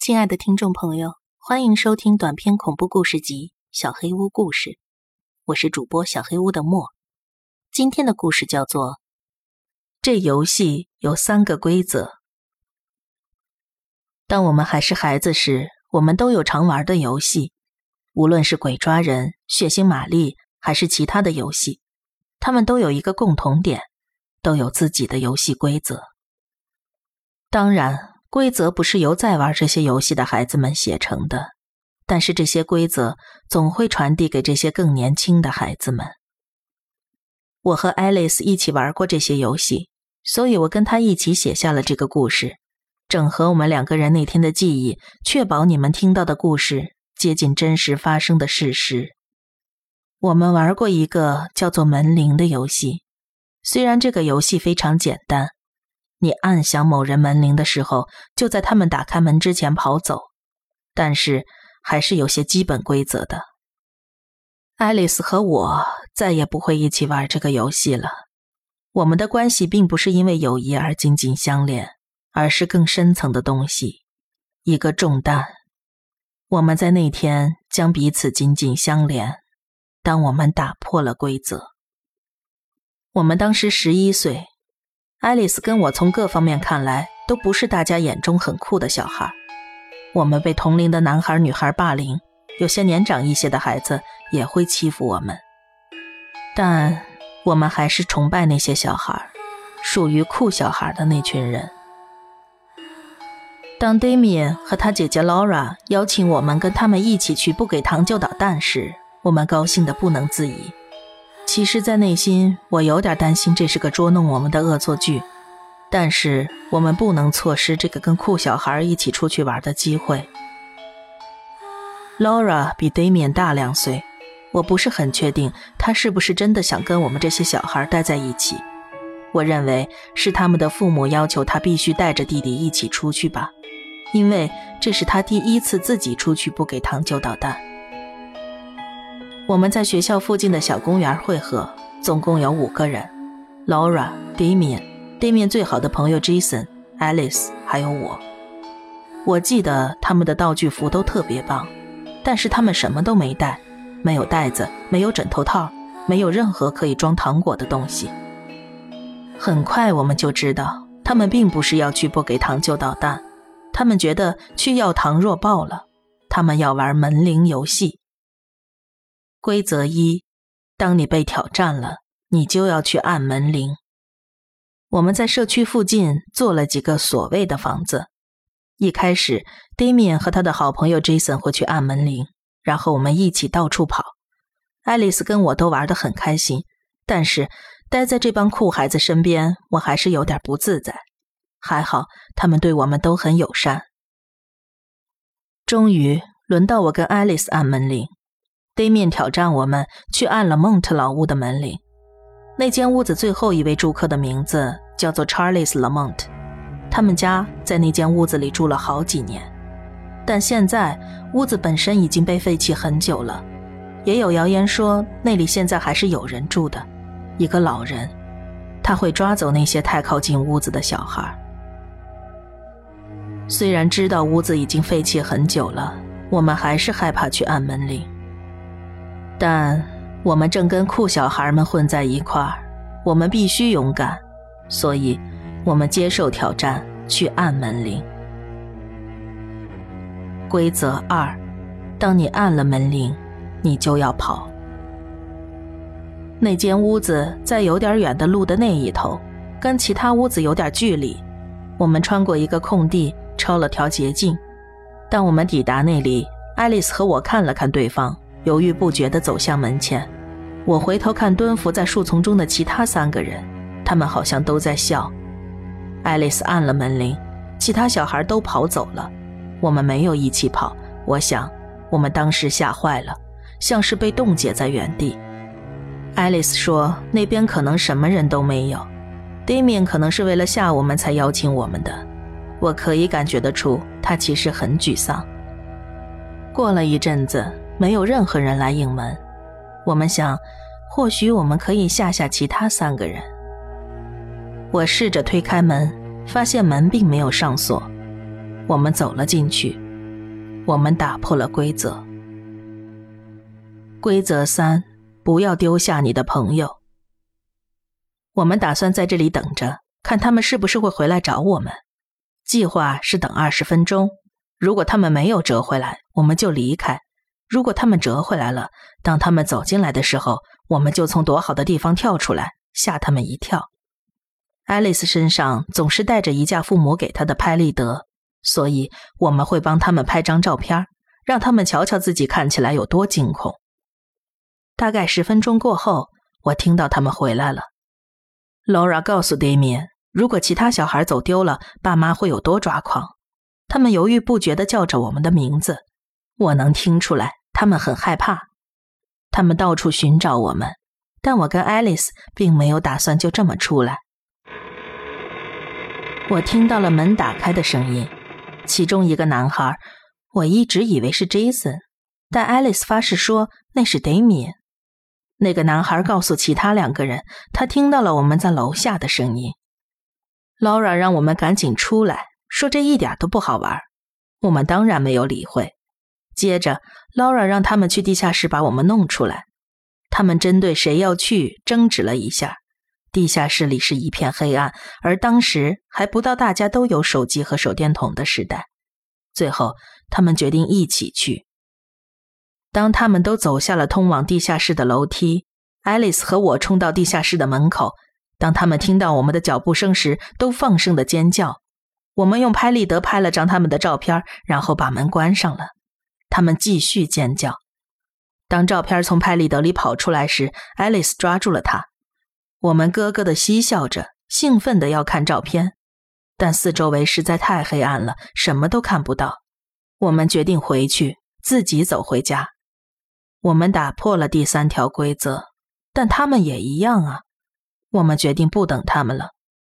亲爱的听众朋友，欢迎收听短篇恐怖故事集《小黑屋故事》，我是主播小黑屋的莫。今天的故事叫做《这游戏有三个规则》。当我们还是孩子时，我们都有常玩的游戏，无论是鬼抓人、血腥玛丽，还是其他的游戏，他们都有一个共同点，都有自己的游戏规则。当然。规则不是由在玩这些游戏的孩子们写成的，但是这些规则总会传递给这些更年轻的孩子们。我和爱丽丝一起玩过这些游戏，所以我跟她一起写下了这个故事，整合我们两个人那天的记忆，确保你们听到的故事接近真实发生的事实。我们玩过一个叫做“门铃”的游戏，虽然这个游戏非常简单。你按响某人门铃的时候，就在他们打开门之前跑走，但是还是有些基本规则的。爱丽丝和我再也不会一起玩这个游戏了。我们的关系并不是因为友谊而紧紧相连，而是更深层的东西，一个重担。我们在那天将彼此紧紧相连。当我们打破了规则，我们当时十一岁。爱丽丝跟我从各方面看来都不是大家眼中很酷的小孩。我们被同龄的男孩女孩霸凌，有些年长一些的孩子也会欺负我们。但我们还是崇拜那些小孩，属于酷小孩的那群人。当 Damian 和他姐姐 Laura 邀请我们跟他们一起去不给糖就捣蛋时，我们高兴得不能自已。其实，在内心，我有点担心这是个捉弄我们的恶作剧，但是我们不能错失这个跟酷小孩一起出去玩的机会。Laura 比 Damian 大两岁，我不是很确定他是不是真的想跟我们这些小孩待在一起。我认为是他们的父母要求他必须带着弟弟一起出去吧，因为这是他第一次自己出去不给糖就捣蛋。我们在学校附近的小公园汇合，总共有五个人：Laura、Damian、Damian 最好的朋友 Jason、Alice，还有我。我记得他们的道具服都特别棒，但是他们什么都没带，没有袋子，没有枕头套，没有任何可以装糖果的东西。很快我们就知道，他们并不是要去不给糖就捣蛋，他们觉得去要糖弱爆了，他们要玩门铃游戏。规则一：当你被挑战了，你就要去按门铃。我们在社区附近做了几个所谓的房子。一开始，Damian 和他的好朋友 Jason 会去按门铃，然后我们一起到处跑。爱丽丝跟我都玩得很开心，但是待在这帮酷孩子身边，我还是有点不自在。还好，他们对我们都很友善。终于轮到我跟爱丽丝按门铃。对面挑战我们去按了蒙特老屋的门铃。那间屋子最后一位住客的名字叫做 Charles Lamont，他们家在那间屋子里住了好几年，但现在屋子本身已经被废弃很久了。也有谣言说那里现在还是有人住的，一个老人，他会抓走那些太靠近屋子的小孩。虽然知道屋子已经废弃很久了，我们还是害怕去按门铃。但我们正跟酷小孩们混在一块儿，我们必须勇敢，所以，我们接受挑战，去按门铃。规则二：当你按了门铃，你就要跑。那间屋子在有点远的路的那一头，跟其他屋子有点距离。我们穿过一个空地，抄了条捷径。当我们抵达那里，爱丽丝和我看了看对方。犹豫不决地走向门前，我回头看蹲伏在树丛中的其他三个人，他们好像都在笑。爱丽丝按了门铃，其他小孩都跑走了，我们没有一起跑。我想，我们当时吓坏了，像是被冻结在原地。爱丽丝说：“那边可能什么人都没有。” Damian 可能是为了吓我们才邀请我们的，我可以感觉得出，他其实很沮丧。过了一阵子。没有任何人来应门，我们想，或许我们可以吓吓其他三个人。我试着推开门，发现门并没有上锁。我们走了进去，我们打破了规则。规则三：不要丢下你的朋友。我们打算在这里等着，看他们是不是会回来找我们。计划是等二十分钟，如果他们没有折回来，我们就离开；如果他们折回来了，当他们走进来的时候，我们就从躲好的地方跳出来，吓他们一跳。爱丽丝身上总是带着一架父母给她的拍立得，所以我们会帮他们拍张照片，让他们瞧瞧自己看起来有多惊恐。大概十分钟过后，我听到他们回来了。Laura 告诉 Damian，如果其他小孩走丢了，爸妈会有多抓狂。他们犹豫不决地叫着我们的名字，我能听出来，他们很害怕。他们到处寻找我们，但我跟爱丽丝并没有打算就这么出来。我听到了门打开的声音，其中一个男孩，我一直以为是 Jason，但 Alice 发誓说那是 Damian。那个男孩告诉其他两个人，他听到了我们在楼下的声音。Laura 让我们赶紧出来，说这一点都不好玩。我们当然没有理会。接着，Laura 让他们去地下室把我们弄出来。他们针对谁要去争执了一下。地下室里是一片黑暗，而当时还不到大家都有手机和手电筒的时代。最后，他们决定一起去。当他们都走下了通往地下室的楼梯，爱丽丝和我冲到地下室的门口。当他们听到我们的脚步声时，都放声的尖叫。我们用拍立得拍了张他们的照片，然后把门关上了。他们继续尖叫。当照片从拍立得里跑出来时，爱丽丝抓住了它。我们咯咯的嬉笑着，兴奋的要看照片，但四周围实在太黑暗了，什么都看不到。我们决定回去，自己走回家。我们打破了第三条规则，但他们也一样啊。我们决定不等他们了，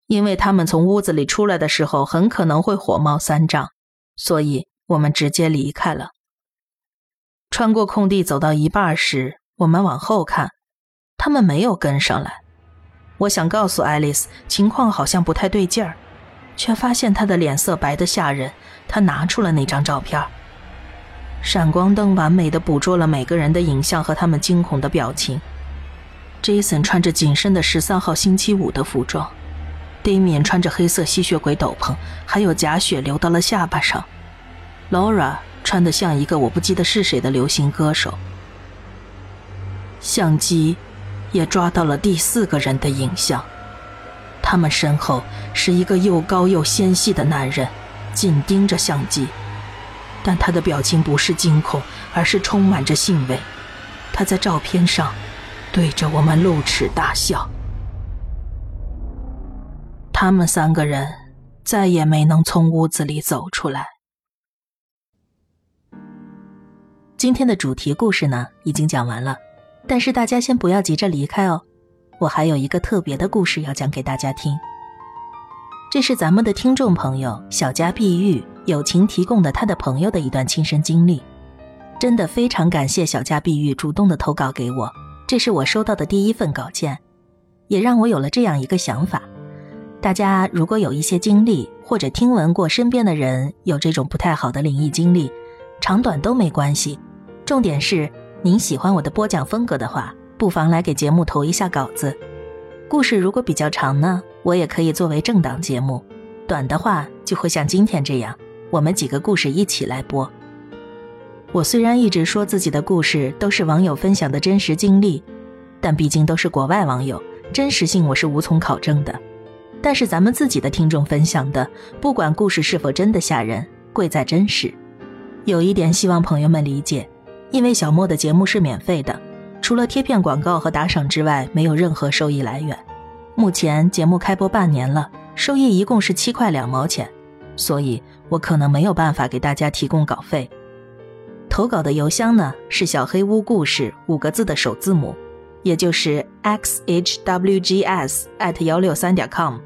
因为他们从屋子里出来的时候很可能会火冒三丈，所以我们直接离开了。穿过空地走到一半时，我们往后看，他们没有跟上来。我想告诉爱丽丝情况好像不太对劲儿，却发现她的脸色白得吓人。她拿出了那张照片。闪光灯完美的捕捉了每个人的影像和他们惊恐的表情。Jason 穿着紧身的十三号星期五的服装，Damian 穿着黑色吸血鬼斗篷，还有假血流到了下巴上。Laura 穿得像一个我不记得是谁的流行歌手。相机也抓到了第四个人的影像，他们身后是一个又高又纤细的男人，紧盯着相机。但他的表情不是惊恐，而是充满着兴味。他在照片上对着我们露齿大笑。他们三个人再也没能从屋子里走出来。今天的主题故事呢，已经讲完了，但是大家先不要急着离开哦，我还有一个特别的故事要讲给大家听。这是咱们的听众朋友小家碧玉。友情提供的他的朋友的一段亲身经历，真的非常感谢小家碧玉主动的投稿给我，这是我收到的第一份稿件，也让我有了这样一个想法：大家如果有一些经历，或者听闻过身边的人有这种不太好的灵异经历，长短都没关系，重点是您喜欢我的播讲风格的话，不妨来给节目投一下稿子。故事如果比较长呢，我也可以作为正档节目；短的话就会像今天这样。我们几个故事一起来播。我虽然一直说自己的故事都是网友分享的真实经历，但毕竟都是国外网友，真实性我是无从考证的。但是咱们自己的听众分享的，不管故事是否真的吓人，贵在真实。有一点希望朋友们理解，因为小莫的节目是免费的，除了贴片广告和打赏之外，没有任何收益来源。目前节目开播半年了，收益一共是七块两毛钱，所以。我可能没有办法给大家提供稿费。投稿的邮箱呢是小黑屋故事五个字的首字母，也就是 x h w g s at 幺六三点 com。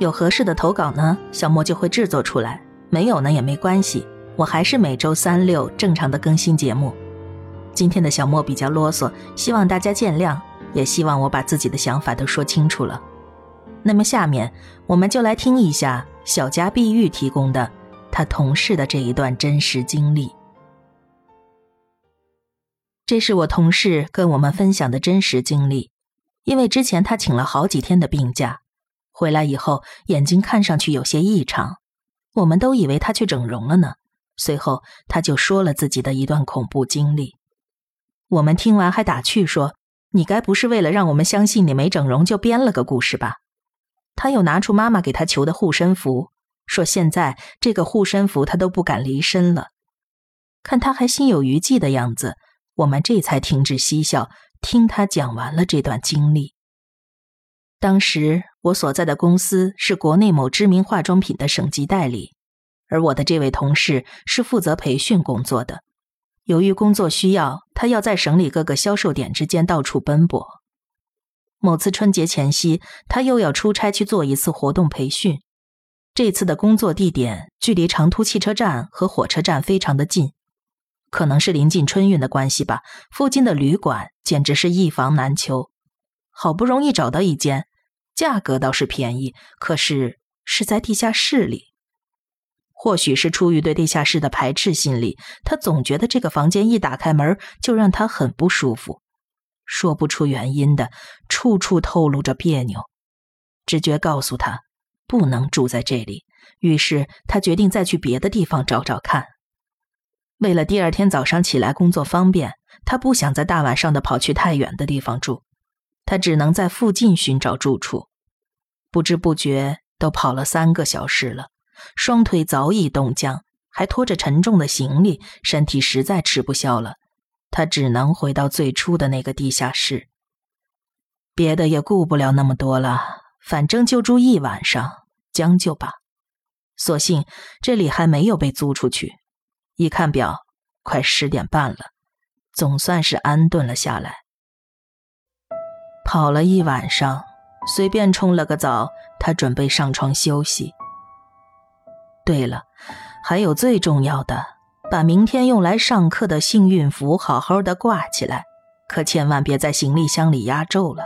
有合适的投稿呢，小莫就会制作出来；没有呢也没关系，我还是每周三六正常的更新节目。今天的小莫比较啰嗦，希望大家见谅，也希望我把自己的想法都说清楚了。那么下面我们就来听一下小家碧玉提供的。他同事的这一段真实经历。这是我同事跟我们分享的真实经历，因为之前他请了好几天的病假，回来以后眼睛看上去有些异常，我们都以为他去整容了呢。随后他就说了自己的一段恐怖经历，我们听完还打趣说：“你该不是为了让我们相信你没整容就编了个故事吧？”他又拿出妈妈给他求的护身符，说现在这个护身符他都不敢离身了。看他还心有余悸的样子，我们这才停止嬉笑，听他讲完了这段经历。当时我所在的公司是国内某知名化妆品的省级代理，而我的这位同事是负责培训工作的。由于工作需要，他要在省里各个销售点之间到处奔波。某次春节前夕，他又要出差去做一次活动培训。这次的工作地点距离长途汽车站和火车站非常的近，可能是临近春运的关系吧。附近的旅馆简直是一房难求，好不容易找到一间，价格倒是便宜，可是是在地下室里。或许是出于对地下室的排斥心理，他总觉得这个房间一打开门就让他很不舒服。说不出原因的，处处透露着别扭。直觉告诉他不能住在这里，于是他决定再去别的地方找找看。为了第二天早上起来工作方便，他不想在大晚上的跑去太远的地方住，他只能在附近寻找住处。不知不觉都跑了三个小时了，双腿早已冻僵，还拖着沉重的行李，身体实在吃不消了。他只能回到最初的那个地下室，别的也顾不了那么多了，反正就住一晚上，将就吧。所幸这里还没有被租出去。一看表，快十点半了，总算是安顿了下来。跑了一晚上，随便冲了个澡，他准备上床休息。对了，还有最重要的。把明天用来上课的幸运符好好的挂起来，可千万别在行李箱里压皱了。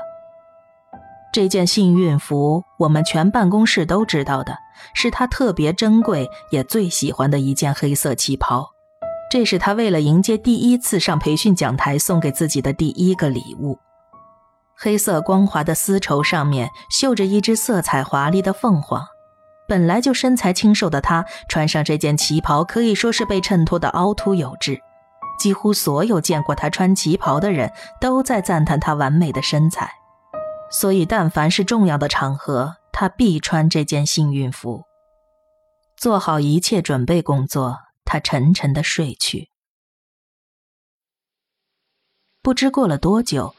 这件幸运符，我们全办公室都知道的，是他特别珍贵也最喜欢的一件黑色旗袍。这是他为了迎接第一次上培训讲台送给自己的第一个礼物。黑色光滑的丝绸上面绣着一只色彩华丽的凤凰。本来就身材清瘦的她，穿上这件旗袍，可以说是被衬托的凹凸有致。几乎所有见过她穿旗袍的人都在赞叹她完美的身材，所以但凡是重要的场合，她必穿这件幸运服。做好一切准备工作，她沉沉的睡去。不知过了多久，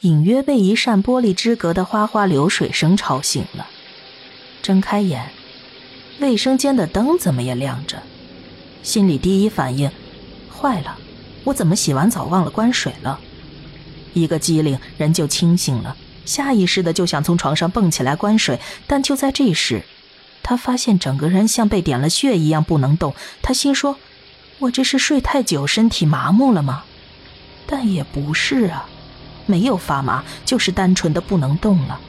隐约被一扇玻璃之隔的哗哗流水声吵醒了。睁开眼，卫生间的灯怎么也亮着，心里第一反应，坏了，我怎么洗完澡忘了关水了？一个机灵，人就清醒了，下意识的就想从床上蹦起来关水，但就在这时，他发现整个人像被点了穴一样不能动。他心说：“我这是睡太久，身体麻木了吗？”但也不是啊，没有发麻，就是单纯的不能动了。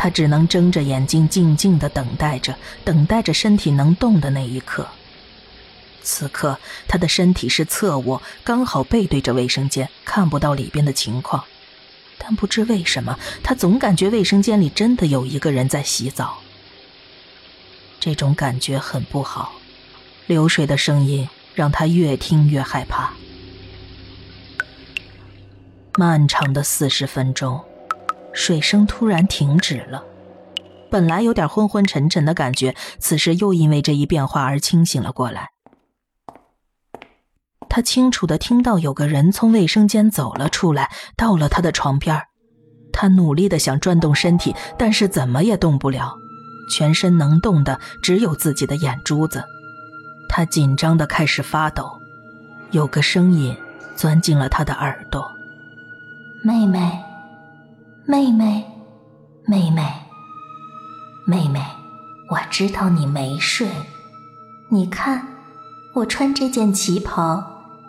他只能睁着眼睛，静静的等待着，等待着身体能动的那一刻。此刻，他的身体是侧卧，刚好背对着卫生间，看不到里边的情况。但不知为什么，他总感觉卫生间里真的有一个人在洗澡。这种感觉很不好，流水的声音让他越听越害怕。漫长的四十分钟。水声突然停止了，本来有点昏昏沉沉的感觉，此时又因为这一变化而清醒了过来。他清楚的听到有个人从卫生间走了出来，到了他的床边他努力的想转动身体，但是怎么也动不了，全身能动的只有自己的眼珠子。他紧张的开始发抖，有个声音钻进了他的耳朵：“妹妹。”妹妹，妹妹，妹妹，我知道你没睡。你看，我穿这件旗袍，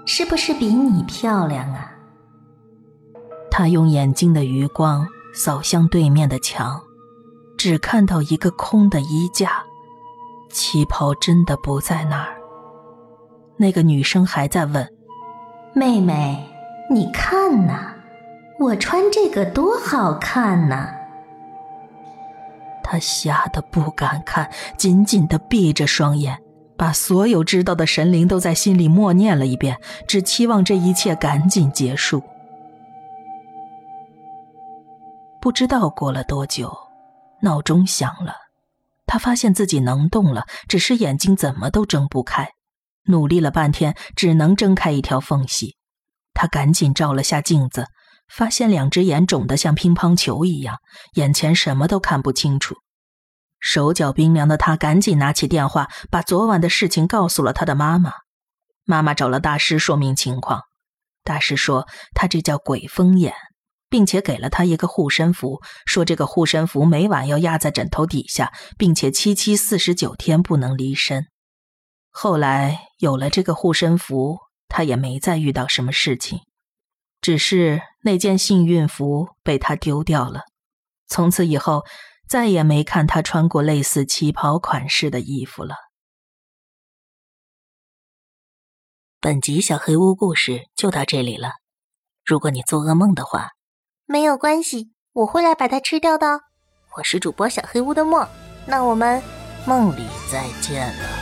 是不是比你漂亮啊？他用眼睛的余光扫向对面的墙，只看到一个空的衣架，旗袍真的不在那儿。那个女生还在问：“妹妹，你看呐，我穿这个多好看呐！”他吓得不敢看，紧紧的闭着双眼，把所有知道的神灵都在心里默念了一遍，只期望这一切赶紧结束。不知道过了多久，闹钟响了，他发现自己能动了，只是眼睛怎么都睁不开，努力了半天，只能睁开一条缝隙。他赶紧照了下镜子。发现两只眼肿得像乒乓球一样，眼前什么都看不清楚。手脚冰凉的他赶紧拿起电话，把昨晚的事情告诉了他的妈妈。妈妈找了大师说明情况，大师说他这叫鬼风眼，并且给了他一个护身符，说这个护身符每晚要压在枕头底下，并且七七四十九天不能离身。后来有了这个护身符，他也没再遇到什么事情。只是那件幸运服被他丢掉了，从此以后再也没看他穿过类似旗袍款式的衣服了。本集小黑屋故事就到这里了。如果你做噩梦的话，没有关系，我会来把它吃掉的。我是主播小黑屋的墨，那我们梦里再见了。